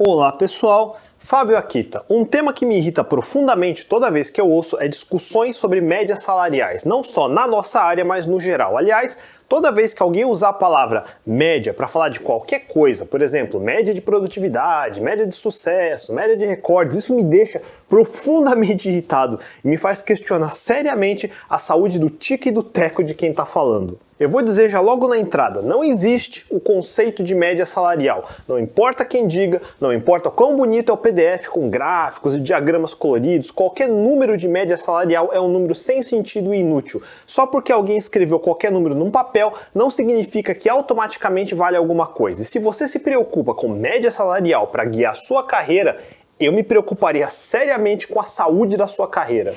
Olá pessoal, Fábio Akita. Um tema que me irrita profundamente toda vez que eu ouço é discussões sobre médias salariais, não só na nossa área, mas no geral. Aliás, Toda vez que alguém usar a palavra média para falar de qualquer coisa, por exemplo, média de produtividade, média de sucesso, média de recordes, isso me deixa profundamente irritado e me faz questionar seriamente a saúde do tique e do teco de quem está falando. Eu vou dizer já logo na entrada: não existe o conceito de média salarial. Não importa quem diga, não importa quão bonito é o PDF com gráficos e diagramas coloridos, qualquer número de média salarial é um número sem sentido e inútil. Só porque alguém escreveu qualquer número num papel não significa que automaticamente vale alguma coisa. E se você se preocupa com média salarial para guiar sua carreira, eu me preocuparia seriamente com a saúde da sua carreira.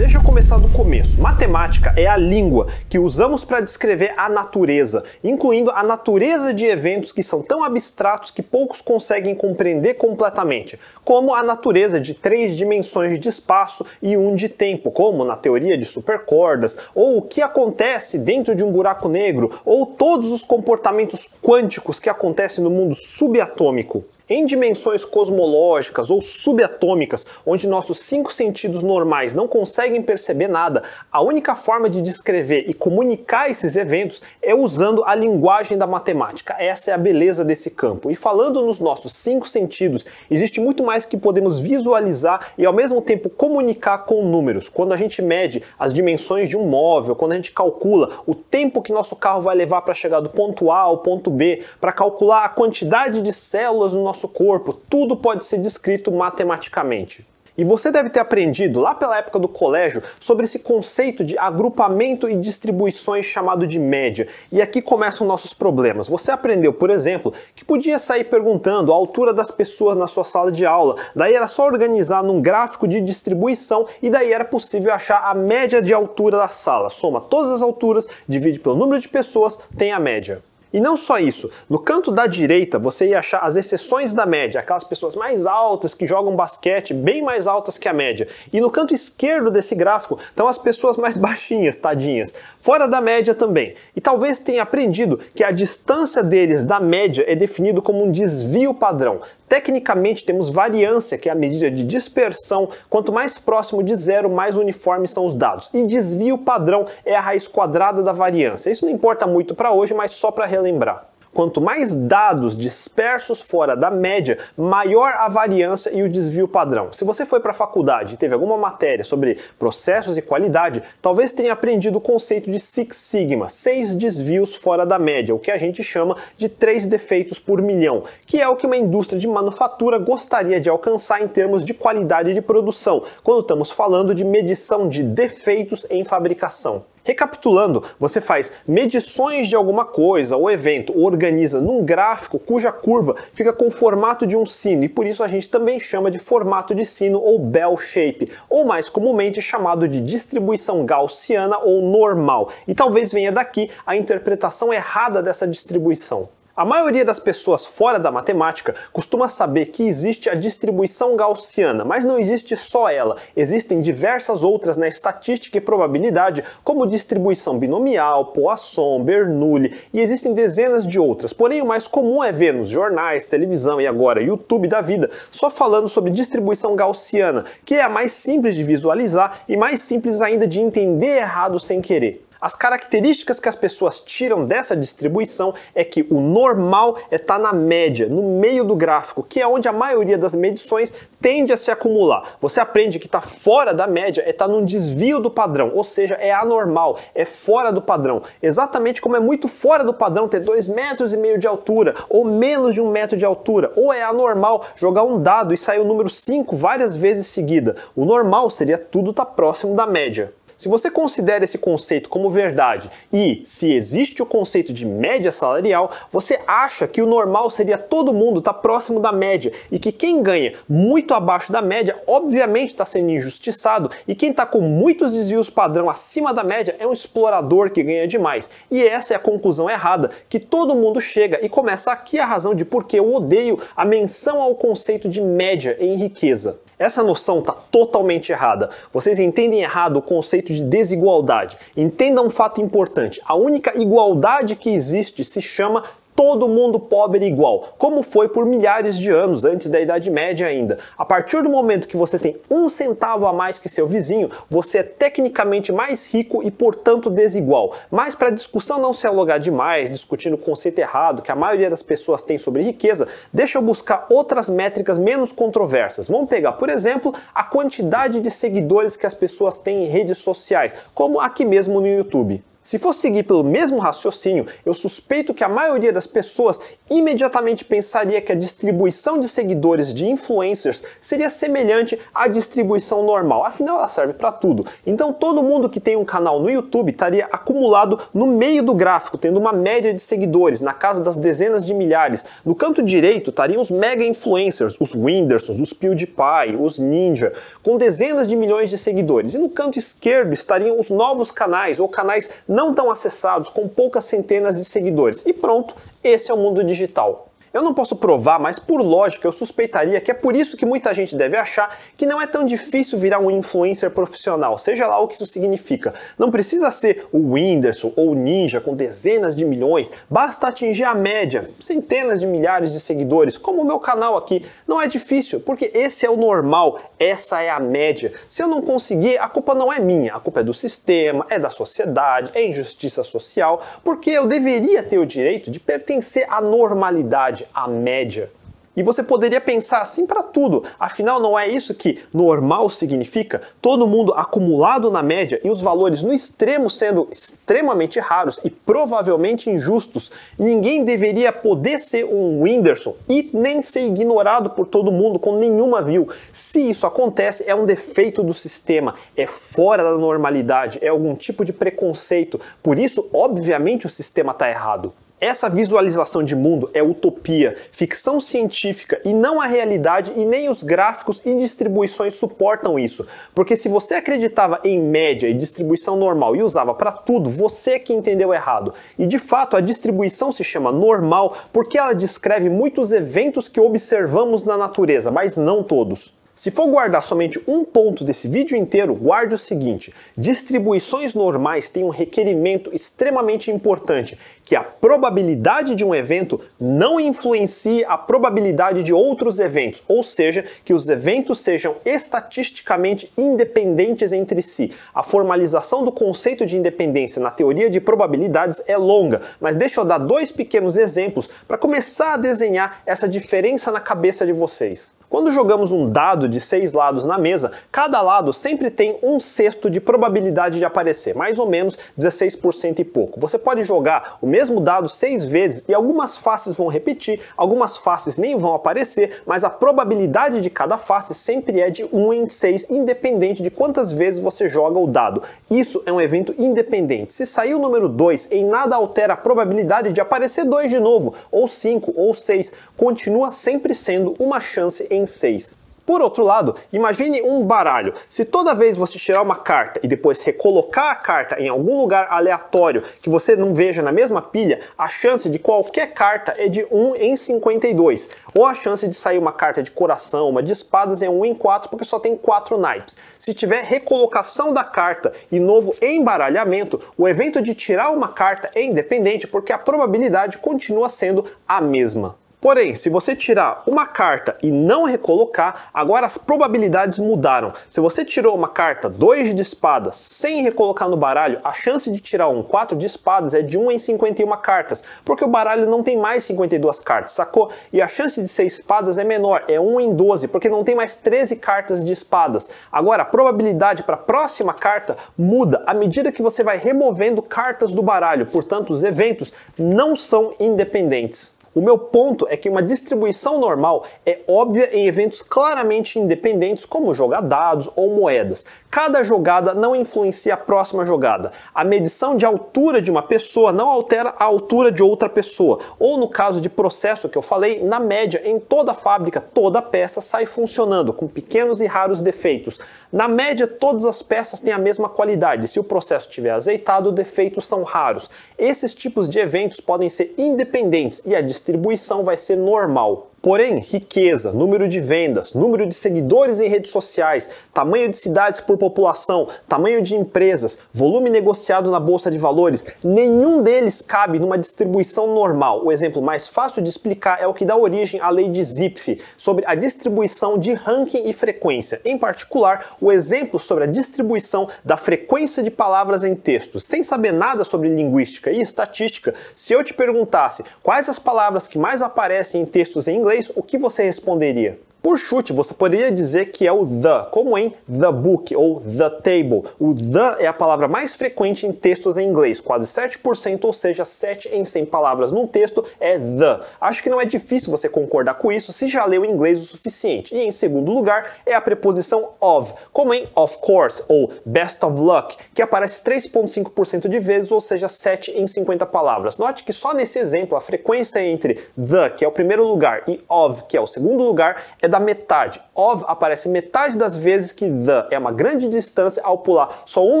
Começar do começo. Matemática é a língua que usamos para descrever a natureza, incluindo a natureza de eventos que são tão abstratos que poucos conseguem compreender completamente, como a natureza de três dimensões de espaço e um de tempo, como na teoria de supercordas, ou o que acontece dentro de um buraco negro, ou todos os comportamentos quânticos que acontecem no mundo subatômico em dimensões cosmológicas ou subatômicas, onde nossos cinco sentidos normais não conseguem perceber nada, a única forma de descrever e comunicar esses eventos é usando a linguagem da matemática. Essa é a beleza desse campo. E falando nos nossos cinco sentidos, existe muito mais que podemos visualizar e ao mesmo tempo comunicar com números. Quando a gente mede as dimensões de um móvel, quando a gente calcula o tempo que nosso carro vai levar para chegar do ponto A ao ponto B, para calcular a quantidade de células no nosso nosso corpo, tudo pode ser descrito matematicamente. E você deve ter aprendido lá pela época do colégio sobre esse conceito de agrupamento e distribuições chamado de média. E aqui começam nossos problemas. Você aprendeu, por exemplo, que podia sair perguntando a altura das pessoas na sua sala de aula. Daí era só organizar num gráfico de distribuição e daí era possível achar a média de altura da sala. Soma todas as alturas, divide pelo número de pessoas, tem a média. E não só isso, no canto da direita você ia achar as exceções da média, aquelas pessoas mais altas que jogam basquete, bem mais altas que a média. E no canto esquerdo desse gráfico estão as pessoas mais baixinhas, tadinhas, fora da média também. E talvez tenha aprendido que a distância deles da média é definido como um desvio padrão. Tecnicamente, temos variância, que é a medida de dispersão. Quanto mais próximo de zero, mais uniformes são os dados. E desvio padrão é a raiz quadrada da variância. Isso não importa muito para hoje, mas só para relembrar. Quanto mais dados dispersos fora da média, maior a variância e o desvio padrão. Se você foi para a faculdade e teve alguma matéria sobre processos e qualidade, talvez tenha aprendido o conceito de Six Sigma, seis desvios fora da média, o que a gente chama de três defeitos por milhão, que é o que uma indústria de manufatura gostaria de alcançar em termos de qualidade de produção, quando estamos falando de medição de defeitos em fabricação. Recapitulando, você faz medições de alguma coisa ou evento, ou organiza num gráfico cuja curva fica com o formato de um sino, e por isso a gente também chama de formato de sino ou bell shape, ou mais comumente chamado de distribuição gaussiana ou normal. E talvez venha daqui a interpretação errada dessa distribuição. A maioria das pessoas fora da matemática costuma saber que existe a distribuição gaussiana, mas não existe só ela. Existem diversas outras na estatística e probabilidade, como distribuição binomial, Poisson, Bernoulli, e existem dezenas de outras. Porém, o mais comum é ver nos jornais, televisão e agora YouTube da vida só falando sobre distribuição gaussiana, que é a mais simples de visualizar e mais simples ainda de entender errado sem querer. As características que as pessoas tiram dessa distribuição é que o normal é estar tá na média, no meio do gráfico, que é onde a maioria das medições tende a se acumular. Você aprende que está fora da média é estar tá num desvio do padrão, ou seja, é anormal, é fora do padrão. Exatamente como é muito fora do padrão ter 2 metros e meio de altura, ou menos de um metro de altura, ou é anormal jogar um dado e sair o número 5 várias vezes seguida. O normal seria tudo estar tá próximo da média. Se você considera esse conceito como verdade e se existe o conceito de média salarial, você acha que o normal seria todo mundo estar tá próximo da média e que quem ganha muito abaixo da média, obviamente está sendo injustiçado e quem está com muitos desvios padrão acima da média é um explorador que ganha demais. E essa é a conclusão errada que todo mundo chega e começa aqui a razão de por que eu odeio a menção ao conceito de média em riqueza. Essa noção está totalmente errada. Vocês entendem errado o conceito de desigualdade. Entendam um fato importante: a única igualdade que existe se chama todo mundo pobre igual, como foi por milhares de anos antes da Idade Média ainda. A partir do momento que você tem um centavo a mais que seu vizinho, você é tecnicamente mais rico e, portanto, desigual. Mas para a discussão não se alugar demais, discutindo o conceito errado que a maioria das pessoas tem sobre riqueza, deixa eu buscar outras métricas menos controversas. Vamos pegar, por exemplo, a quantidade de seguidores que as pessoas têm em redes sociais, como aqui mesmo no YouTube. Se for seguir pelo mesmo raciocínio, eu suspeito que a maioria das pessoas imediatamente pensaria que a distribuição de seguidores de influencers seria semelhante à distribuição normal, afinal ela serve para tudo. Então todo mundo que tem um canal no YouTube estaria acumulado no meio do gráfico, tendo uma média de seguidores, na casa das dezenas de milhares. No canto direito estariam os mega influencers, os Whindersons, os PewDiePie, os Ninja, com dezenas de milhões de seguidores. E no canto esquerdo estariam os novos canais ou canais não tão acessados, com poucas centenas de seguidores. E pronto, esse é o mundo digital. Eu não posso provar, mas por lógica eu suspeitaria que é por isso que muita gente deve achar que não é tão difícil virar um influencer profissional, seja lá o que isso significa. Não precisa ser o Whindersson ou o Ninja com dezenas de milhões, basta atingir a média, centenas de milhares de seguidores, como o meu canal aqui. Não é difícil, porque esse é o normal, essa é a média. Se eu não conseguir, a culpa não é minha, a culpa é do sistema, é da sociedade, é injustiça social, porque eu deveria ter o direito de pertencer à normalidade a média. E você poderia pensar assim para tudo, afinal não é isso que normal significa? Todo mundo acumulado na média e os valores no extremo sendo extremamente raros e provavelmente injustos. Ninguém deveria poder ser um Whindersson e nem ser ignorado por todo mundo com nenhuma view. Se isso acontece, é um defeito do sistema, é fora da normalidade, é algum tipo de preconceito. Por isso, obviamente, o sistema está errado. Essa visualização de mundo é utopia, ficção científica e não a realidade e nem os gráficos e distribuições suportam isso. Porque se você acreditava em média e distribuição normal e usava para tudo, você que entendeu errado. E de fato, a distribuição se chama normal porque ela descreve muitos eventos que observamos na natureza, mas não todos. Se for guardar somente um ponto desse vídeo inteiro, guarde o seguinte: distribuições normais têm um requerimento extremamente importante, que a probabilidade de um evento não influencie a probabilidade de outros eventos, ou seja, que os eventos sejam estatisticamente independentes entre si. A formalização do conceito de independência na teoria de probabilidades é longa, mas deixa eu dar dois pequenos exemplos para começar a desenhar essa diferença na cabeça de vocês. Quando jogamos um dado de seis lados na mesa, cada lado sempre tem um sexto de probabilidade de aparecer, mais ou menos 16% e pouco. Você pode jogar o mesmo dado seis vezes e algumas faces vão repetir, algumas faces nem vão aparecer, mas a probabilidade de cada face sempre é de 1 em 6, independente de quantas vezes você joga o dado. Isso é um evento independente. Se sair o número 2, em nada altera a probabilidade de aparecer 2 de novo, ou 5, ou 6. Continua sempre sendo uma chance em 6. Por outro lado, imagine um baralho. Se toda vez você tirar uma carta e depois recolocar a carta em algum lugar aleatório que você não veja na mesma pilha, a chance de qualquer carta é de 1 em 52. Ou a chance de sair uma carta de coração, uma de espadas é 1 em 4 porque só tem 4 naipes. Se tiver recolocação da carta e novo embaralhamento, o evento de tirar uma carta é independente porque a probabilidade continua sendo a mesma. Porém, se você tirar uma carta e não recolocar, agora as probabilidades mudaram. Se você tirou uma carta 2 de espadas sem recolocar no baralho, a chance de tirar um 4 de espadas é de 1 em 51 cartas, porque o baralho não tem mais 52 cartas, sacou? E a chance de ser espadas é menor, é 1 em 12, porque não tem mais 13 cartas de espadas. Agora, a probabilidade para a próxima carta muda à medida que você vai removendo cartas do baralho, portanto, os eventos não são independentes. O meu ponto é que uma distribuição normal é óbvia em eventos claramente independentes, como jogar dados ou moedas. Cada jogada não influencia a próxima jogada. A medição de altura de uma pessoa não altera a altura de outra pessoa. Ou no caso de processo que eu falei, na média, em toda fábrica, toda peça sai funcionando, com pequenos e raros defeitos. Na média, todas as peças têm a mesma qualidade. Se o processo estiver azeitado, defeitos são raros. Esses tipos de eventos podem ser independentes e a distribuição vai ser normal. Porém, riqueza, número de vendas, número de seguidores em redes sociais, tamanho de cidades por população, tamanho de empresas, volume negociado na bolsa de valores, nenhum deles cabe numa distribuição normal. O exemplo mais fácil de explicar é o que dá origem à lei de Zipf sobre a distribuição de ranking e frequência. Em particular, o exemplo sobre a distribuição da frequência de palavras em textos. Sem saber nada sobre linguística e estatística, se eu te perguntasse quais as palavras que mais aparecem em textos em inglês, inglês, o que você responderia? Por chute, você poderia dizer que é o the, como em the book ou the table. O the é a palavra mais frequente em textos em inglês, quase 7%, ou seja, 7 em 100 palavras num texto é the. Acho que não é difícil você concordar com isso se já leu inglês o suficiente. E em segundo lugar é a preposição of, como em of course ou best of luck, que aparece 3,5% de vezes, ou seja, 7 em 50 palavras. Note que só nesse exemplo a frequência entre the, que é o primeiro lugar, e of, que é o segundo lugar, é da metade. Of aparece metade das vezes que the é uma grande distância ao pular só um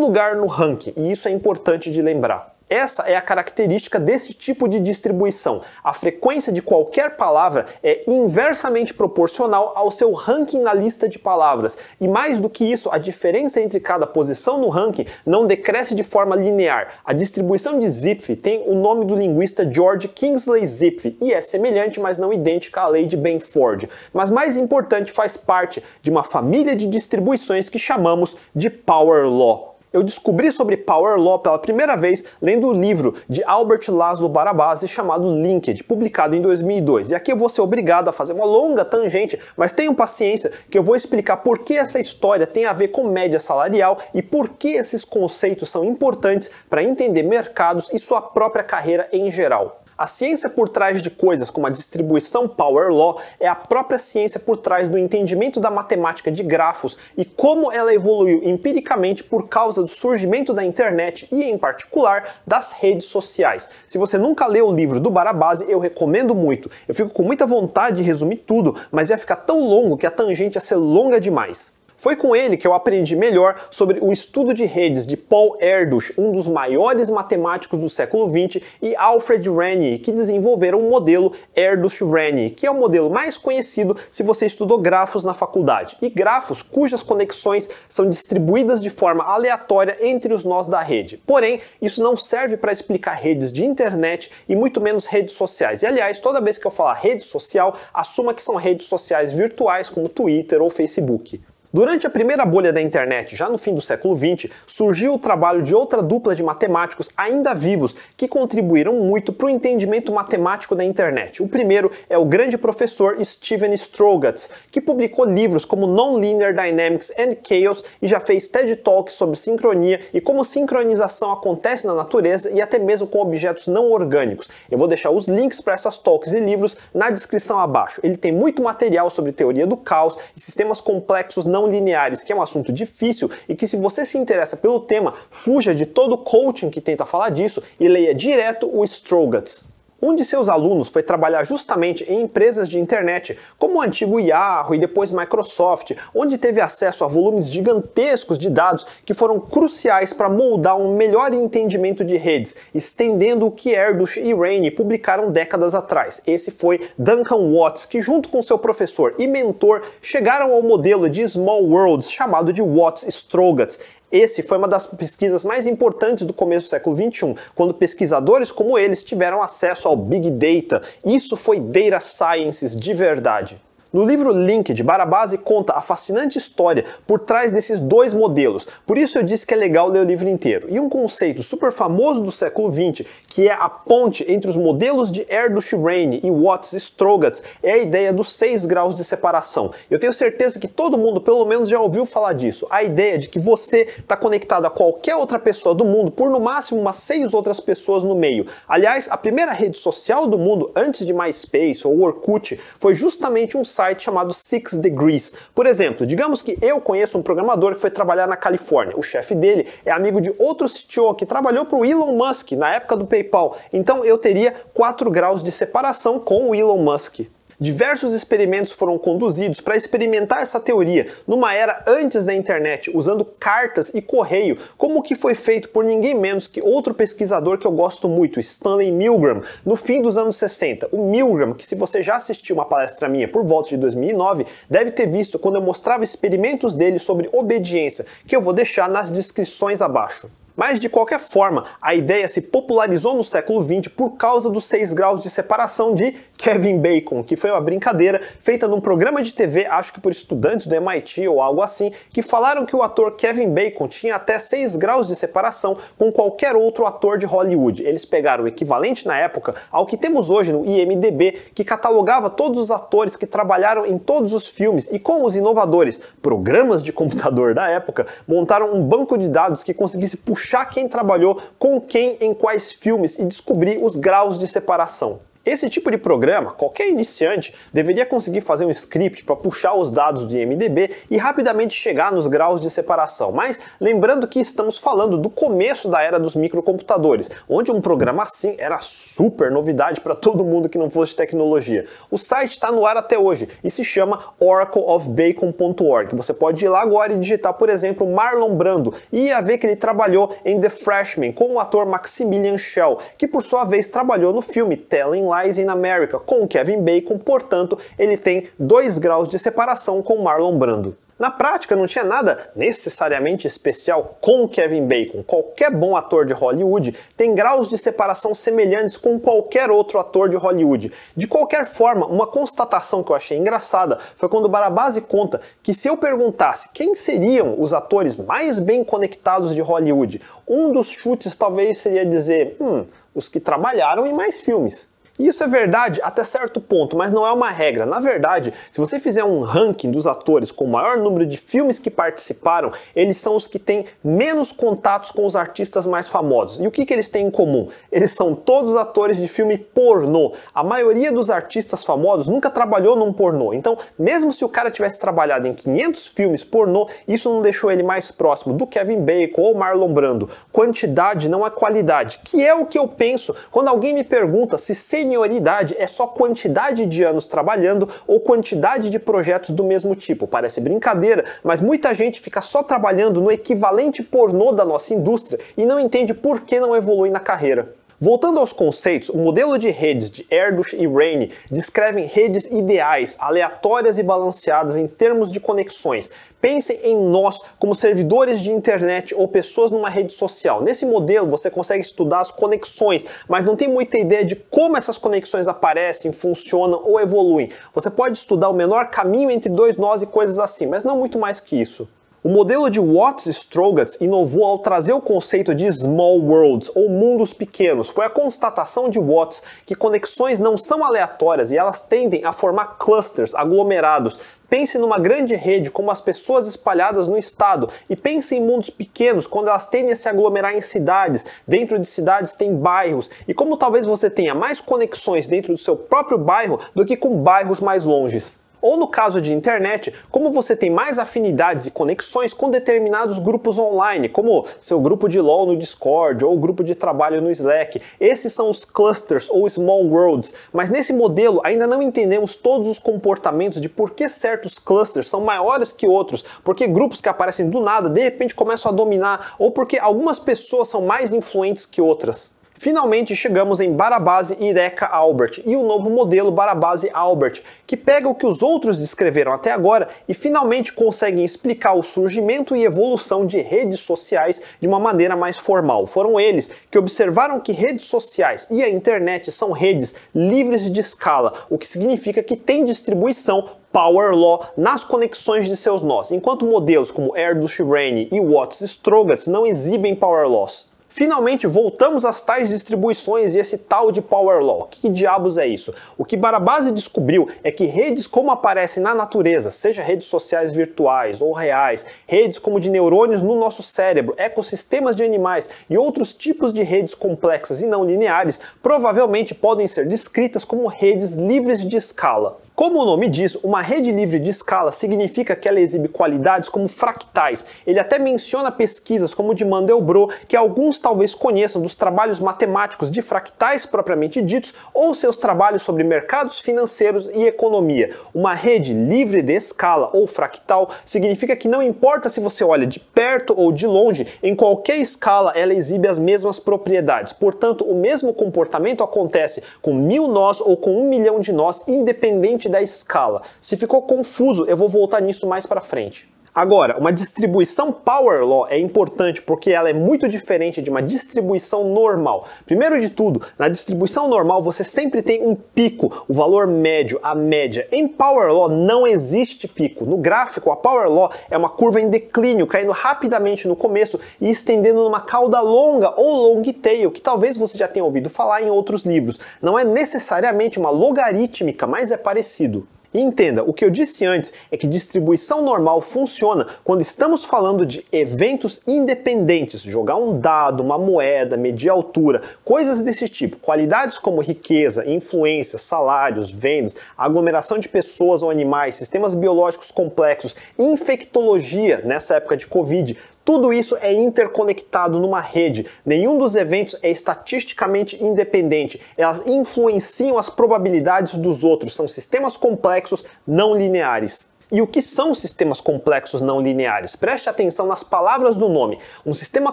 lugar no ranking, e isso é importante de lembrar. Essa é a característica desse tipo de distribuição. A frequência de qualquer palavra é inversamente proporcional ao seu ranking na lista de palavras. E mais do que isso, a diferença entre cada posição no ranking não decresce de forma linear. A distribuição de Zipf tem o nome do linguista George Kingsley Zipf e é semelhante, mas não idêntica à lei de Benford. Mas mais importante, faz parte de uma família de distribuições que chamamos de Power Law. Eu descobri sobre Power Law pela primeira vez lendo o livro de Albert Laszlo Barabasi chamado Linked, publicado em 2002. E aqui eu vou ser obrigado a fazer uma longa tangente, mas tenham paciência que eu vou explicar por que essa história tem a ver com média salarial e por que esses conceitos são importantes para entender mercados e sua própria carreira em geral. A ciência por trás de coisas como a distribuição Power Law é a própria ciência por trás do entendimento da matemática de grafos e como ela evoluiu empiricamente por causa do surgimento da internet e, em particular, das redes sociais. Se você nunca leu o livro do Barabase, eu recomendo muito. Eu fico com muita vontade de resumir tudo, mas ia ficar tão longo que a tangente ia ser longa demais. Foi com ele que eu aprendi melhor sobre o estudo de redes de Paul Erdős, um dos maiores matemáticos do século XX, e Alfred Rennie, que desenvolveram o modelo Erdős-Rennie, que é o modelo mais conhecido se você estudou grafos na faculdade, e grafos cujas conexões são distribuídas de forma aleatória entre os nós da rede. Porém, isso não serve para explicar redes de internet e muito menos redes sociais. E aliás, toda vez que eu falar rede social, assuma que são redes sociais virtuais como Twitter ou Facebook. Durante a primeira bolha da internet, já no fim do século XX, surgiu o trabalho de outra dupla de matemáticos ainda vivos que contribuíram muito para o entendimento matemático da internet. O primeiro é o grande professor Steven Strogatz, que publicou livros como Nonlinear Dynamics and Chaos e já fez TED Talks sobre sincronia e como sincronização acontece na natureza e até mesmo com objetos não orgânicos. Eu vou deixar os links para essas talks e livros na descrição abaixo. Ele tem muito material sobre teoria do caos e sistemas complexos não não lineares, que é um assunto difícil e que se você se interessa pelo tema, fuja de todo coaching que tenta falar disso e leia direto o Strogatz. Um de seus alunos foi trabalhar justamente em empresas de internet, como o antigo Yahoo e depois Microsoft, onde teve acesso a volumes gigantescos de dados que foram cruciais para moldar um melhor entendimento de redes, estendendo o que Erdős e Rainey publicaram décadas atrás. Esse foi Duncan Watts, que junto com seu professor e mentor chegaram ao modelo de Small Worlds chamado de Watts-Strogatz. Esse foi uma das pesquisas mais importantes do começo do século XXI, quando pesquisadores como eles tiveram acesso ao Big Data. Isso foi Data Sciences de verdade. No livro Link de Barabasi conta a fascinante história por trás desses dois modelos, por isso eu disse que é legal ler o livro inteiro. E um conceito super famoso do século XX, que é a ponte entre os modelos de Erdős-Rane e Watts-Strogatz, é a ideia dos seis graus de separação. Eu tenho certeza que todo mundo pelo menos já ouviu falar disso, a ideia de que você está conectado a qualquer outra pessoa do mundo por no máximo umas seis outras pessoas no meio. Aliás, a primeira rede social do mundo antes de MySpace ou Orkut foi justamente um chamado Six Degrees. Por exemplo, digamos que eu conheço um programador que foi trabalhar na Califórnia. O chefe dele é amigo de outro CTO que trabalhou para o Elon Musk na época do PayPal. Então eu teria 4 graus de separação com o Elon Musk. Diversos experimentos foram conduzidos para experimentar essa teoria numa era antes da internet, usando cartas e correio, como que foi feito por ninguém menos que outro pesquisador que eu gosto muito, Stanley Milgram, no fim dos anos 60. O Milgram, que se você já assistiu uma palestra minha por volta de 2009, deve ter visto quando eu mostrava experimentos dele sobre obediência, que eu vou deixar nas descrições abaixo. Mas de qualquer forma, a ideia se popularizou no século XX por causa dos seis graus de separação de Kevin Bacon, que foi uma brincadeira feita num programa de TV, acho que por estudantes do MIT ou algo assim, que falaram que o ator Kevin Bacon tinha até 6 graus de separação com qualquer outro ator de Hollywood. Eles pegaram o equivalente na época ao que temos hoje no IMDB, que catalogava todos os atores que trabalharam em todos os filmes e com os inovadores programas de computador da época, montaram um banco de dados que conseguisse puxar quem trabalhou com quem em quais filmes e descobrir os graus de separação. Esse tipo de programa, qualquer iniciante deveria conseguir fazer um script para puxar os dados do IMDb e rapidamente chegar nos graus de separação. Mas lembrando que estamos falando do começo da era dos microcomputadores, onde um programa assim era super novidade para todo mundo que não fosse tecnologia. O site está no ar até hoje e se chama oracleofbacon.org. Você pode ir lá agora e digitar, por exemplo, Marlon Brando e ia ver que ele trabalhou em The Freshman com o ator Maximilian Schell, que por sua vez trabalhou no filme Telling Lies in America com Kevin Bacon, portanto, ele tem dois graus de separação com Marlon Brando. Na prática, não tinha nada necessariamente especial com Kevin Bacon. Qualquer bom ator de Hollywood tem graus de separação semelhantes com qualquer outro ator de Hollywood. De qualquer forma, uma constatação que eu achei engraçada foi quando Barabasi conta que se eu perguntasse quem seriam os atores mais bem conectados de Hollywood, um dos chutes talvez seria dizer, hum, os que trabalharam em mais filmes. Isso é verdade até certo ponto, mas não é uma regra. Na verdade, se você fizer um ranking dos atores com o maior número de filmes que participaram, eles são os que têm menos contatos com os artistas mais famosos. E o que, que eles têm em comum? Eles são todos atores de filme pornô. A maioria dos artistas famosos nunca trabalhou num pornô. Então, mesmo se o cara tivesse trabalhado em 500 filmes pornô, isso não deixou ele mais próximo do Kevin Bacon ou Marlon Brando. Quantidade não é qualidade, que é o que eu penso quando alguém me pergunta se ser senioridade é só quantidade de anos trabalhando ou quantidade de projetos do mesmo tipo. Parece brincadeira, mas muita gente fica só trabalhando no equivalente pornô da nossa indústria e não entende por que não evolui na carreira. Voltando aos conceitos, o modelo de redes de Erdős e Raine descrevem redes ideais, aleatórias e balanceadas em termos de conexões. Pensem em nós como servidores de internet ou pessoas numa rede social. Nesse modelo você consegue estudar as conexões, mas não tem muita ideia de como essas conexões aparecem, funcionam ou evoluem. Você pode estudar o menor caminho entre dois nós e coisas assim, mas não muito mais que isso. O modelo de Watts-Strogatz inovou ao trazer o conceito de small worlds, ou mundos pequenos. Foi a constatação de Watts que conexões não são aleatórias e elas tendem a formar clusters, aglomerados. Pense numa grande rede como as pessoas espalhadas no estado e pense em mundos pequenos quando elas tendem a se aglomerar em cidades. Dentro de cidades tem bairros e como talvez você tenha mais conexões dentro do seu próprio bairro do que com bairros mais longes. Ou no caso de internet, como você tem mais afinidades e conexões com determinados grupos online, como seu grupo de LoL no Discord ou grupo de trabalho no Slack. Esses são os clusters ou small worlds, mas nesse modelo ainda não entendemos todos os comportamentos de por que certos clusters são maiores que outros, porque grupos que aparecem do nada de repente começam a dominar ou porque algumas pessoas são mais influentes que outras. Finalmente chegamos em Barabase Ireca Albert e o novo modelo Barabase Albert, que pega o que os outros descreveram até agora e finalmente conseguem explicar o surgimento e evolução de redes sociais de uma maneira mais formal. Foram eles que observaram que redes sociais e a internet são redes livres de escala, o que significa que tem distribuição Power Law nas conexões de seus nós, enquanto modelos como Erdős Raine e Watts Strogatz não exibem Power Laws. Finalmente voltamos às tais distribuições e esse tal de Power Law. Que diabos é isso? O que Barabase descobriu é que redes como aparecem na natureza, seja redes sociais virtuais ou reais, redes como de neurônios no nosso cérebro, ecossistemas de animais e outros tipos de redes complexas e não lineares, provavelmente podem ser descritas como redes livres de escala. Como o nome diz, uma rede livre de escala significa que ela exibe qualidades como fractais. Ele até menciona pesquisas como de Mandelbrot, que alguns talvez conheçam dos trabalhos matemáticos de fractais propriamente ditos, ou seus trabalhos sobre mercados financeiros e economia. Uma rede livre de escala ou fractal significa que não importa se você olha de perto ou de longe, em qualquer escala ela exibe as mesmas propriedades. Portanto, o mesmo comportamento acontece com mil nós ou com um milhão de nós, independente da escala. Se ficou confuso, eu vou voltar nisso mais para frente. Agora, uma distribuição Power Law é importante porque ela é muito diferente de uma distribuição normal. Primeiro de tudo, na distribuição normal você sempre tem um pico, o valor médio, a média. Em Power Law não existe pico. No gráfico, a Power Law é uma curva em declínio, caindo rapidamente no começo e estendendo numa cauda longa ou long tail, que talvez você já tenha ouvido falar em outros livros. Não é necessariamente uma logarítmica, mas é parecido. E entenda, o que eu disse antes é que distribuição normal funciona quando estamos falando de eventos independentes, jogar um dado, uma moeda, medir altura, coisas desse tipo. Qualidades como riqueza, influência, salários, vendas, aglomeração de pessoas ou animais, sistemas biológicos complexos, infectologia nessa época de Covid, tudo isso é interconectado numa rede. Nenhum dos eventos é estatisticamente independente. Elas influenciam as probabilidades dos outros. São sistemas complexos não lineares. E o que são sistemas complexos não lineares? Preste atenção nas palavras do nome. Um sistema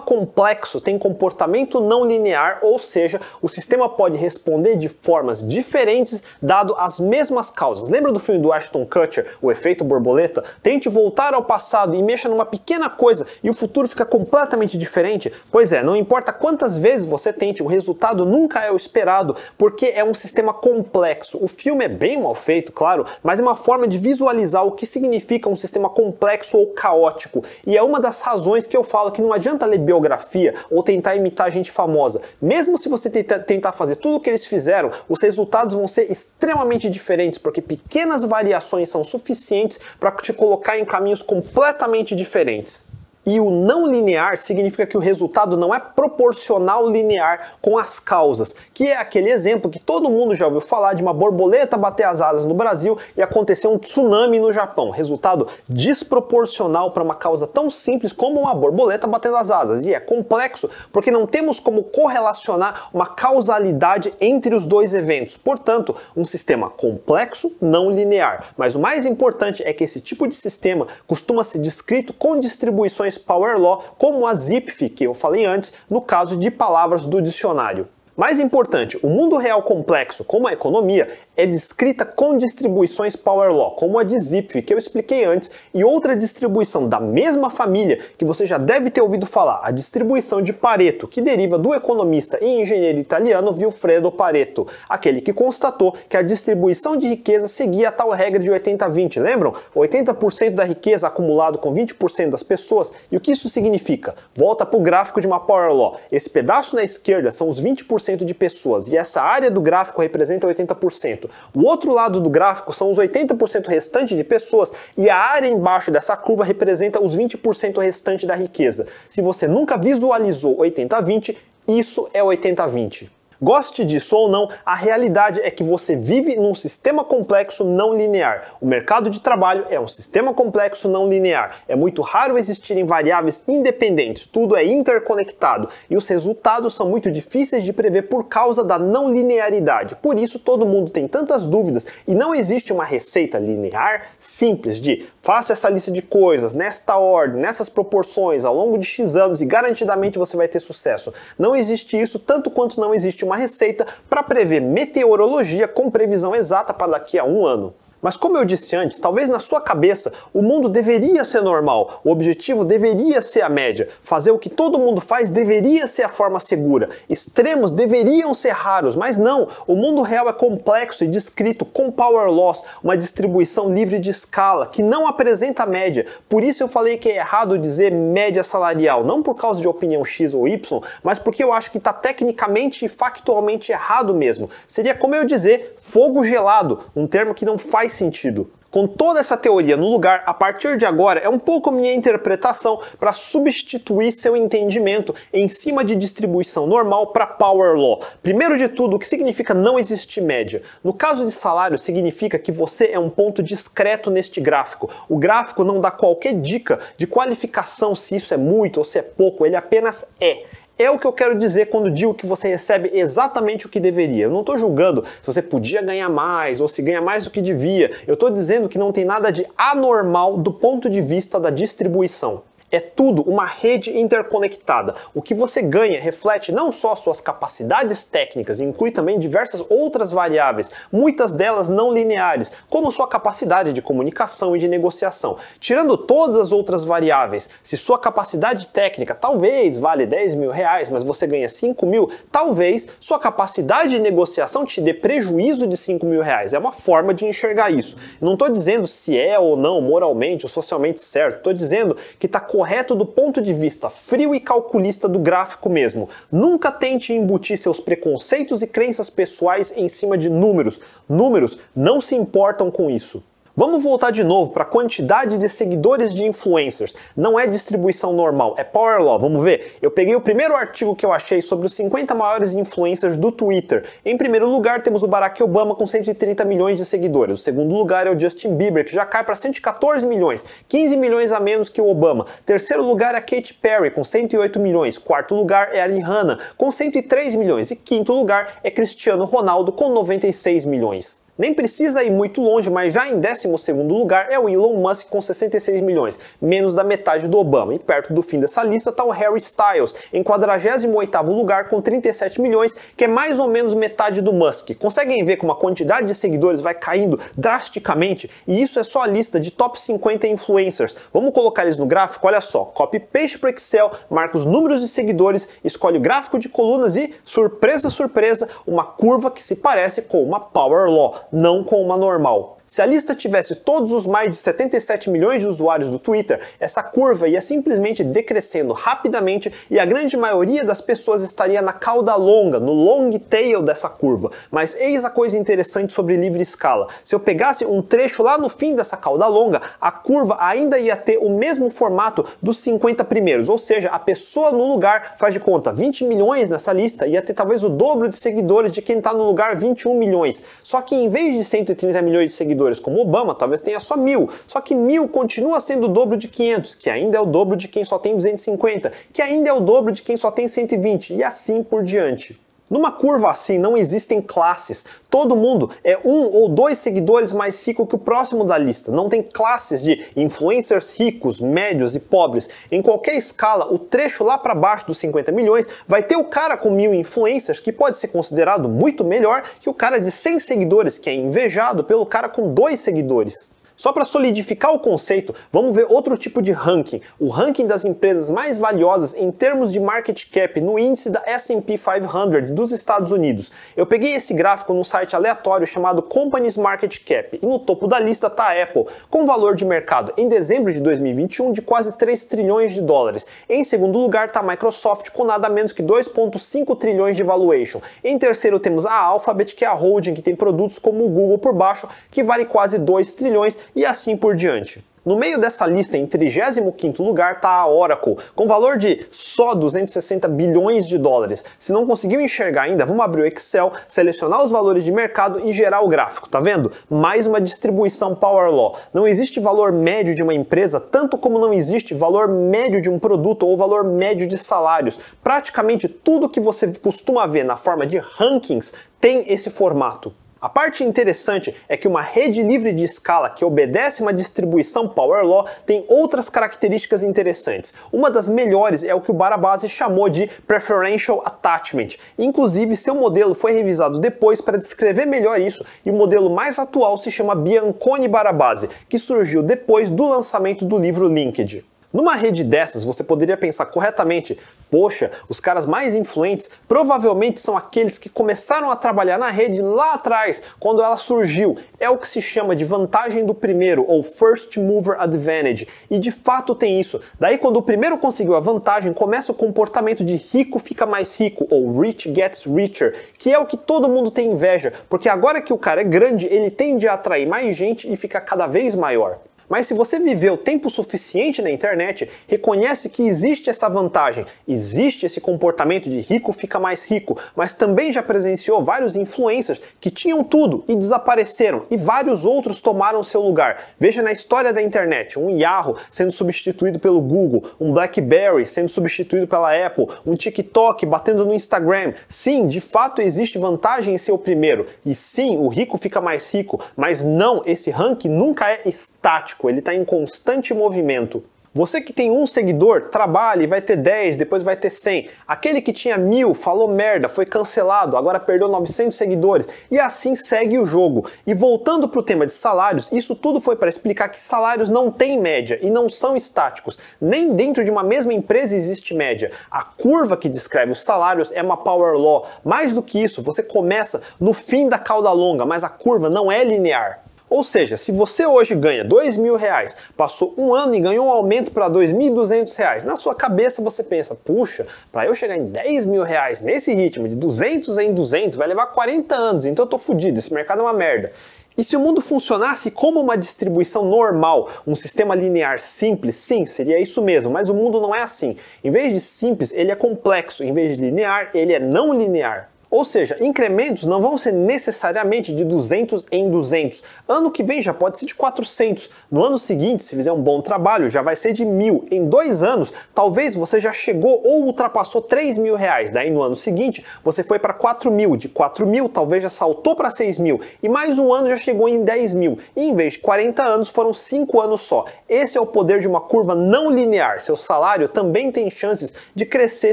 complexo tem comportamento não linear, ou seja, o sistema pode responder de formas diferentes dado as mesmas causas. Lembra do filme do Ashton Kutcher, O Efeito Borboleta? Tente voltar ao passado e mexa numa pequena coisa e o futuro fica completamente diferente? Pois é, não importa quantas vezes você tente, o resultado nunca é o esperado, porque é um sistema complexo. O filme é bem mal feito, claro, mas é uma forma de visualizar o que significa um sistema complexo ou caótico. E é uma das razões que eu falo que não adianta ler biografia ou tentar imitar gente famosa. Mesmo se você tentar fazer tudo o que eles fizeram, os resultados vão ser extremamente diferentes, porque pequenas variações são suficientes para te colocar em caminhos completamente diferentes. E o não linear significa que o resultado não é proporcional linear com as causas, que é aquele exemplo que todo mundo já ouviu falar de uma borboleta bater as asas no Brasil e acontecer um tsunami no Japão. Resultado desproporcional para uma causa tão simples como uma borboleta batendo as asas. E é complexo porque não temos como correlacionar uma causalidade entre os dois eventos. Portanto, um sistema complexo, não linear. Mas o mais importante é que esse tipo de sistema costuma ser descrito com distribuições Power Law, como a ZIPF que eu falei antes, no caso de palavras do dicionário. Mais importante, o mundo real complexo, como a economia, é descrita com distribuições Power Law, como a de Zipf, que eu expliquei antes, e outra distribuição da mesma família que você já deve ter ouvido falar, a distribuição de Pareto, que deriva do economista e engenheiro italiano Vilfredo Pareto, aquele que constatou que a distribuição de riqueza seguia a tal regra de 80-20, lembram? 80% da riqueza acumulado com 20% das pessoas, e o que isso significa? Volta para o gráfico de uma Power Law. Esse pedaço na esquerda são os 20% 20% de pessoas e essa área do gráfico representa 80%. O outro lado do gráfico são os 80% restantes de pessoas e a área embaixo dessa curva representa os 20% restante da riqueza. Se você nunca visualizou 80-20, isso é 80-20. Goste disso ou não, a realidade é que você vive num sistema complexo não linear. O mercado de trabalho é um sistema complexo não linear. É muito raro existirem variáveis independentes, tudo é interconectado e os resultados são muito difíceis de prever por causa da não linearidade. Por isso todo mundo tem tantas dúvidas e não existe uma receita linear simples de faça essa lista de coisas nesta ordem, nessas proporções ao longo de X anos e garantidamente você vai ter sucesso. Não existe isso tanto quanto não existe uma receita para prever meteorologia com previsão exata para daqui a um ano. Mas como eu disse antes, talvez na sua cabeça o mundo deveria ser normal, o objetivo deveria ser a média, fazer o que todo mundo faz deveria ser a forma segura, extremos deveriam ser raros, mas não, o mundo real é complexo e descrito com power loss, uma distribuição livre de escala que não apresenta média. Por isso eu falei que é errado dizer média salarial, não por causa de opinião X ou Y, mas porque eu acho que está tecnicamente e factualmente errado mesmo. Seria como eu dizer fogo gelado, um termo que não faz faz sentido. Com toda essa teoria no lugar, a partir de agora é um pouco minha interpretação para substituir seu entendimento em cima de distribuição normal para Power Law. Primeiro de tudo, o que significa não existir média? No caso de salário, significa que você é um ponto discreto neste gráfico. O gráfico não dá qualquer dica de qualificação se isso é muito ou se é pouco, ele apenas é. É o que eu quero dizer quando digo que você recebe exatamente o que deveria. Eu não estou julgando se você podia ganhar mais ou se ganha mais do que devia. Eu estou dizendo que não tem nada de anormal do ponto de vista da distribuição. É tudo uma rede interconectada. O que você ganha reflete não só suas capacidades técnicas, inclui também diversas outras variáveis, muitas delas não lineares, como sua capacidade de comunicação e de negociação. Tirando todas as outras variáveis, se sua capacidade técnica talvez vale 10 mil reais, mas você ganha 5 mil, talvez sua capacidade de negociação te dê prejuízo de 5 mil reais. É uma forma de enxergar isso. não estou dizendo se é ou não moralmente ou socialmente certo, estou dizendo que está correto do ponto de vista frio e calculista do gráfico mesmo. Nunca tente embutir seus preconceitos e crenças pessoais em cima de números. Números não se importam com isso. Vamos voltar de novo para a quantidade de seguidores de influencers. Não é distribuição normal, é Power Law. Vamos ver? Eu peguei o primeiro artigo que eu achei sobre os 50 maiores influencers do Twitter. Em primeiro lugar, temos o Barack Obama com 130 milhões de seguidores. O segundo lugar é o Justin Bieber, que já cai para 114 milhões, 15 milhões a menos que o Obama. Terceiro lugar é a Katy Perry com 108 milhões. Quarto lugar é a Rihanna com 103 milhões. E quinto lugar é Cristiano Ronaldo com 96 milhões. Nem precisa ir muito longe, mas já em 12 lugar é o Elon Musk com 66 milhões, menos da metade do Obama. E perto do fim dessa lista está o Harry Styles, em 48º lugar com 37 milhões, que é mais ou menos metade do Musk. Conseguem ver como a quantidade de seguidores vai caindo drasticamente? E isso é só a lista de top 50 influencers. Vamos colocar eles no gráfico? Olha só, copy paste para Excel, marca os números de seguidores, escolhe o gráfico de colunas e, surpresa, surpresa, uma curva que se parece com uma Power Law não com uma normal. Se a lista tivesse todos os mais de 77 milhões de usuários do Twitter, essa curva ia simplesmente decrescendo rapidamente e a grande maioria das pessoas estaria na cauda longa, no long tail dessa curva. Mas eis a coisa interessante sobre livre escala. Se eu pegasse um trecho lá no fim dessa cauda longa, a curva ainda ia ter o mesmo formato dos 50 primeiros, ou seja, a pessoa no lugar, faz de conta, 20 milhões nessa lista, ia ter talvez o dobro de seguidores de quem está no lugar 21 milhões. Só que em vez de 130 milhões de seguidores, seguidores, como Obama, talvez tenha só mil. Só que mil continua sendo o dobro de 500, que ainda é o dobro de quem só tem 250, que ainda é o dobro de quem só tem 120, e assim por diante. Numa curva assim não existem classes. Todo mundo é um ou dois seguidores mais rico que o próximo da lista. Não tem classes de influencers ricos, médios e pobres. Em qualquer escala, o trecho lá para baixo dos 50 milhões vai ter o cara com mil influencers que pode ser considerado muito melhor que o cara de 100 seguidores, que é invejado pelo cara com dois seguidores. Só para solidificar o conceito, vamos ver outro tipo de ranking, o ranking das empresas mais valiosas em termos de market cap no índice da S&P 500 dos Estados Unidos. Eu peguei esse gráfico num site aleatório chamado Companies Market Cap e no topo da lista está a Apple, com valor de mercado em dezembro de 2021 de quase 3 trilhões de dólares. Em segundo lugar está a Microsoft com nada menos que 2,5 trilhões de valuation. Em terceiro temos a Alphabet, que é a holding que tem produtos como o Google por baixo, que vale quase 2 trilhões e assim por diante. No meio dessa lista, em 35º lugar, está a Oracle, com valor de só 260 bilhões de dólares. Se não conseguiu enxergar ainda, vamos abrir o Excel, selecionar os valores de mercado e gerar o gráfico, tá vendo? Mais uma distribuição Power Law. Não existe valor médio de uma empresa, tanto como não existe valor médio de um produto ou valor médio de salários. Praticamente tudo que você costuma ver na forma de rankings tem esse formato. A parte interessante é que uma rede livre de escala que obedece uma distribuição Power Law tem outras características interessantes. Uma das melhores é o que o Barabasi chamou de Preferential Attachment. Inclusive, seu modelo foi revisado depois para descrever melhor isso e o modelo mais atual se chama Bianconi Barabasi, que surgiu depois do lançamento do livro Linked. Numa rede dessas, você poderia pensar corretamente: poxa, os caras mais influentes provavelmente são aqueles que começaram a trabalhar na rede lá atrás, quando ela surgiu. É o que se chama de vantagem do primeiro, ou First Mover Advantage. E de fato tem isso. Daí, quando o primeiro conseguiu a vantagem, começa o comportamento de rico fica mais rico, ou rich gets richer, que é o que todo mundo tem inveja, porque agora que o cara é grande, ele tende a atrair mais gente e fica cada vez maior. Mas se você viveu tempo suficiente na internet, reconhece que existe essa vantagem, existe esse comportamento de rico fica mais rico, mas também já presenciou vários influencers que tinham tudo e desapareceram e vários outros tomaram seu lugar. Veja na história da internet, um Yahoo sendo substituído pelo Google, um BlackBerry sendo substituído pela Apple, um TikTok batendo no Instagram. Sim, de fato existe vantagem em ser o primeiro. E sim, o rico fica mais rico, mas não, esse ranking nunca é estático ele está em constante movimento. Você que tem um seguidor, trabalha e vai ter 10, depois vai ter 100. Aquele que tinha mil, falou merda, foi cancelado, agora perdeu 900 seguidores. E assim segue o jogo. E voltando para o tema de salários, isso tudo foi para explicar que salários não têm média e não são estáticos. Nem dentro de uma mesma empresa existe média. A curva que descreve os salários é uma power law. Mais do que isso, você começa no fim da cauda longa, mas a curva não é linear. Ou seja, se você hoje ganha dois mil reais, passou um ano e ganhou um aumento para dois mil duzentos reais, na sua cabeça você pensa, puxa, para eu chegar em 10 mil reais nesse ritmo de 200 em 200 vai levar 40 anos, então eu tô fudido, esse mercado é uma merda. E se o mundo funcionasse como uma distribuição normal, um sistema linear simples, sim, seria isso mesmo, mas o mundo não é assim. Em vez de simples, ele é complexo, em vez de linear, ele é não linear. Ou seja, incrementos não vão ser necessariamente de 200 em 200. Ano que vem já pode ser de 400. No ano seguinte, se fizer um bom trabalho, já vai ser de mil. Em dois anos, talvez você já chegou ou ultrapassou 3 mil reais. Daí no ano seguinte, você foi para 4 mil. De 4 mil, talvez já saltou para 6 mil. E mais um ano já chegou em 10 mil. E em vez de 40 anos, foram 5 anos só. Esse é o poder de uma curva não linear. Seu salário também tem chances de crescer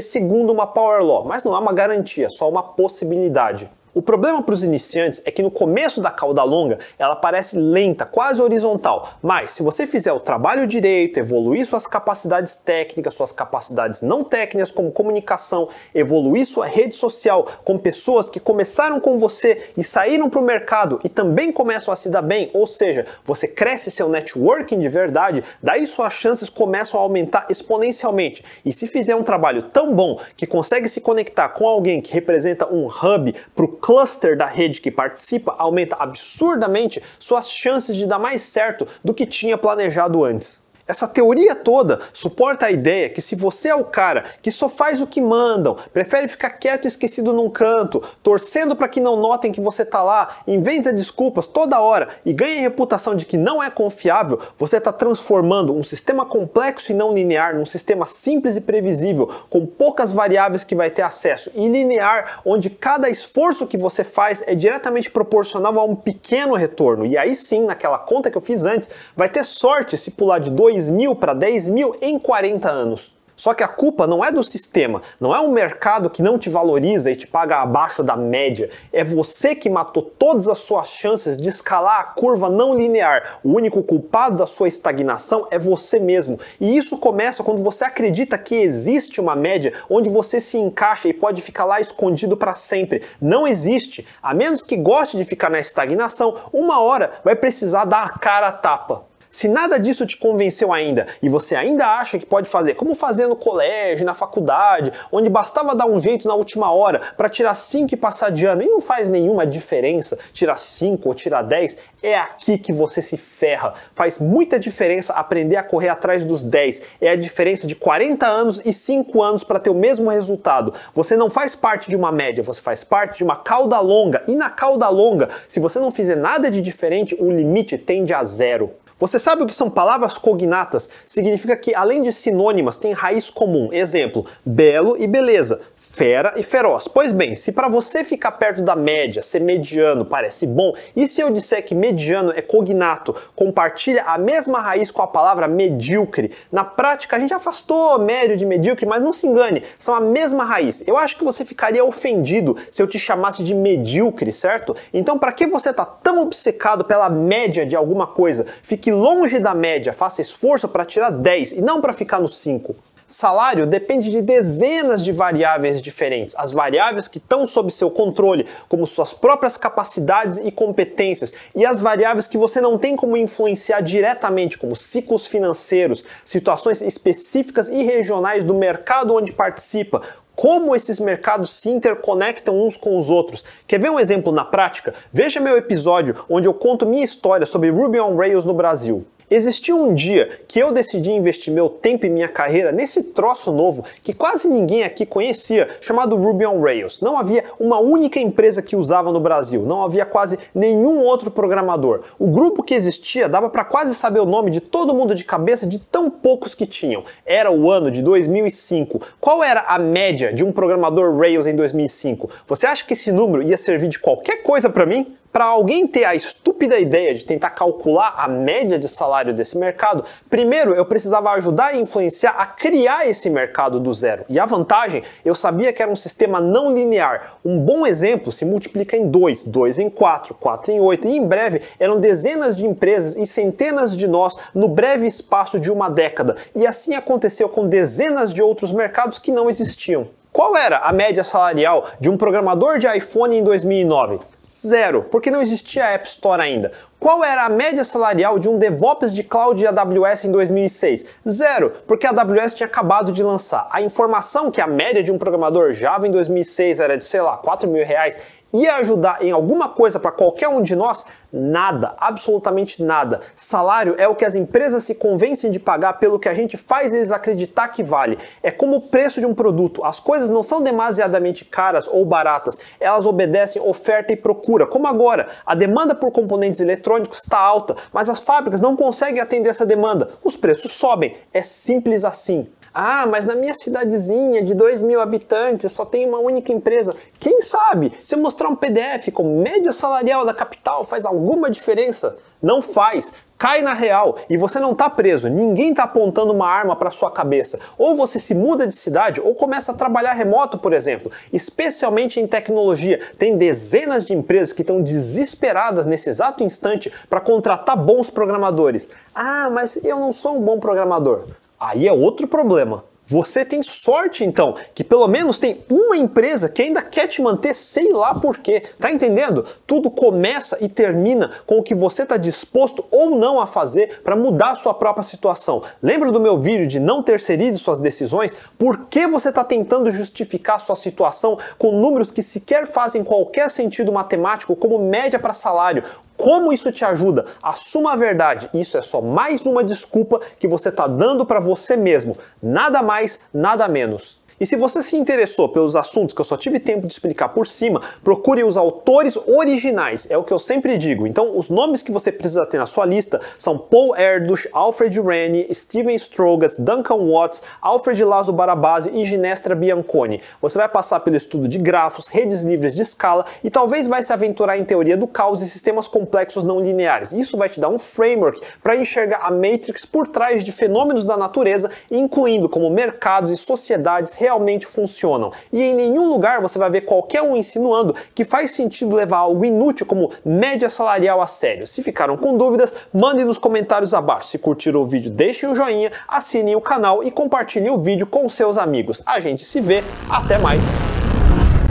segundo uma power law, mas não é uma garantia, só uma possibilidade possibilidade. O problema para os iniciantes é que no começo da cauda longa ela parece lenta, quase horizontal, mas se você fizer o trabalho direito, evoluir suas capacidades técnicas, suas capacidades não técnicas como comunicação, evoluir sua rede social com pessoas que começaram com você e saíram para o mercado e também começam a se dar bem, ou seja, você cresce seu networking de verdade, daí suas chances começam a aumentar exponencialmente. E se fizer um trabalho tão bom que consegue se conectar com alguém que representa um hub para o cluster da rede que participa aumenta absurdamente suas chances de dar mais certo do que tinha planejado antes. Essa teoria toda suporta a ideia que se você é o cara que só faz o que mandam, prefere ficar quieto e esquecido num canto, torcendo para que não notem que você tá lá, inventa desculpas toda hora e ganha a reputação de que não é confiável, você está transformando um sistema complexo e não linear num sistema simples e previsível, com poucas variáveis que vai ter acesso, e linear, onde cada esforço que você faz é diretamente proporcional a um pequeno retorno. E aí sim, naquela conta que eu fiz antes, vai ter sorte se pular de 2 2 mil para 10 mil em 40 anos. Só que a culpa não é do sistema, não é um mercado que não te valoriza e te paga abaixo da média. É você que matou todas as suas chances de escalar a curva não linear. O único culpado da sua estagnação é você mesmo. E isso começa quando você acredita que existe uma média onde você se encaixa e pode ficar lá escondido para sempre. Não existe. A menos que goste de ficar na estagnação, uma hora vai precisar dar a cara a tapa. Se nada disso te convenceu ainda e você ainda acha que pode fazer, como fazer no colégio, na faculdade, onde bastava dar um jeito na última hora para tirar 5 e passar de ano e não faz nenhuma diferença tirar 5 ou tirar 10, é aqui que você se ferra. Faz muita diferença aprender a correr atrás dos 10. É a diferença de 40 anos e 5 anos para ter o mesmo resultado. Você não faz parte de uma média, você faz parte de uma cauda longa. E na cauda longa, se você não fizer nada de diferente, o limite tende a zero. Você sabe o que são palavras cognatas? Significa que, além de sinônimas, tem raiz comum. Exemplo, belo e beleza fera e feroz. Pois bem, se para você ficar perto da média, ser mediano parece bom, e se eu disser que mediano é cognato, compartilha a mesma raiz com a palavra medíocre, na prática a gente afastou médio de medíocre, mas não se engane, são a mesma raiz. Eu acho que você ficaria ofendido se eu te chamasse de medíocre, certo? Então, para que você tá tão obcecado pela média de alguma coisa? Fique longe da média, faça esforço para tirar 10 e não para ficar no 5. Salário depende de dezenas de variáveis diferentes. As variáveis que estão sob seu controle, como suas próprias capacidades e competências, e as variáveis que você não tem como influenciar diretamente, como ciclos financeiros, situações específicas e regionais do mercado onde participa, como esses mercados se interconectam uns com os outros. Quer ver um exemplo na prática? Veja meu episódio onde eu conto minha história sobre Ruby on Rails no Brasil. Existiu um dia que eu decidi investir meu tempo e minha carreira nesse troço novo que quase ninguém aqui conhecia, chamado Ruby on Rails. Não havia uma única empresa que usava no Brasil, não havia quase nenhum outro programador. O grupo que existia dava para quase saber o nome de todo mundo de cabeça de tão poucos que tinham. Era o ano de 2005. Qual era a média de um programador Rails em 2005? Você acha que esse número ia servir de qualquer coisa para mim? Para alguém ter a estúpida ideia de tentar calcular a média de salário desse mercado, primeiro eu precisava ajudar e influenciar a criar esse mercado do zero. E a vantagem, eu sabia que era um sistema não linear. Um bom exemplo se multiplica em 2, 2 em 4, 4 em 8, e em breve eram dezenas de empresas e centenas de nós no breve espaço de uma década. E assim aconteceu com dezenas de outros mercados que não existiam. Qual era a média salarial de um programador de iPhone em 2009? Zero, porque não existia App Store ainda. Qual era a média salarial de um DevOps de cloud de AWS em 2006? Zero, porque a AWS tinha acabado de lançar. A informação que a média de um programador Java em 2006 era de, sei lá, 4 mil reais ia ajudar em alguma coisa para qualquer um de nós? Nada, absolutamente nada. Salário é o que as empresas se convencem de pagar pelo que a gente faz eles acreditar que vale. É como o preço de um produto. As coisas não são demasiadamente caras ou baratas, elas obedecem oferta e procura. Como agora, a demanda por componentes eletrônicos está alta, mas as fábricas não conseguem atender essa demanda. Os preços sobem. É simples assim. Ah, mas na minha cidadezinha de 2 mil habitantes só tem uma única empresa. Quem sabe? Se eu mostrar um PDF com média salarial da capital faz alguma diferença? Não faz. Cai na real e você não está preso, ninguém está apontando uma arma para sua cabeça. Ou você se muda de cidade ou começa a trabalhar remoto, por exemplo. Especialmente em tecnologia, tem dezenas de empresas que estão desesperadas nesse exato instante para contratar bons programadores. Ah, mas eu não sou um bom programador. Aí é outro problema. Você tem sorte então, que pelo menos tem uma empresa que ainda quer te manter, sei lá por quê. Tá entendendo? Tudo começa e termina com o que você está disposto ou não a fazer para mudar a sua própria situação. Lembra do meu vídeo de não terceirize suas decisões? Por que você está tentando justificar sua situação com números que sequer fazem qualquer sentido matemático como média para salário? Como isso te ajuda? Assuma a verdade. Isso é só mais uma desculpa que você está dando para você mesmo. Nada mais, nada menos. E se você se interessou pelos assuntos que eu só tive tempo de explicar por cima, procure os autores originais, é o que eu sempre digo. Então, os nomes que você precisa ter na sua lista são Paul Erdős, Alfred Rennie, Steven Strogatz, Duncan Watts, Alfred Lazo Barabasi e Ginestra Bianconi. Você vai passar pelo estudo de grafos, redes livres de escala e talvez vai se aventurar em teoria do caos e sistemas complexos não lineares. Isso vai te dar um framework para enxergar a matrix por trás de fenômenos da natureza, incluindo como mercados e sociedades realmente funcionam. E em nenhum lugar você vai ver qualquer um insinuando que faz sentido levar algo inútil como média salarial a sério. Se ficaram com dúvidas, mandem nos comentários abaixo. Se curtiram o vídeo, deixem um joinha, assinem o canal e compartilhem o vídeo com seus amigos. A gente se vê, até mais!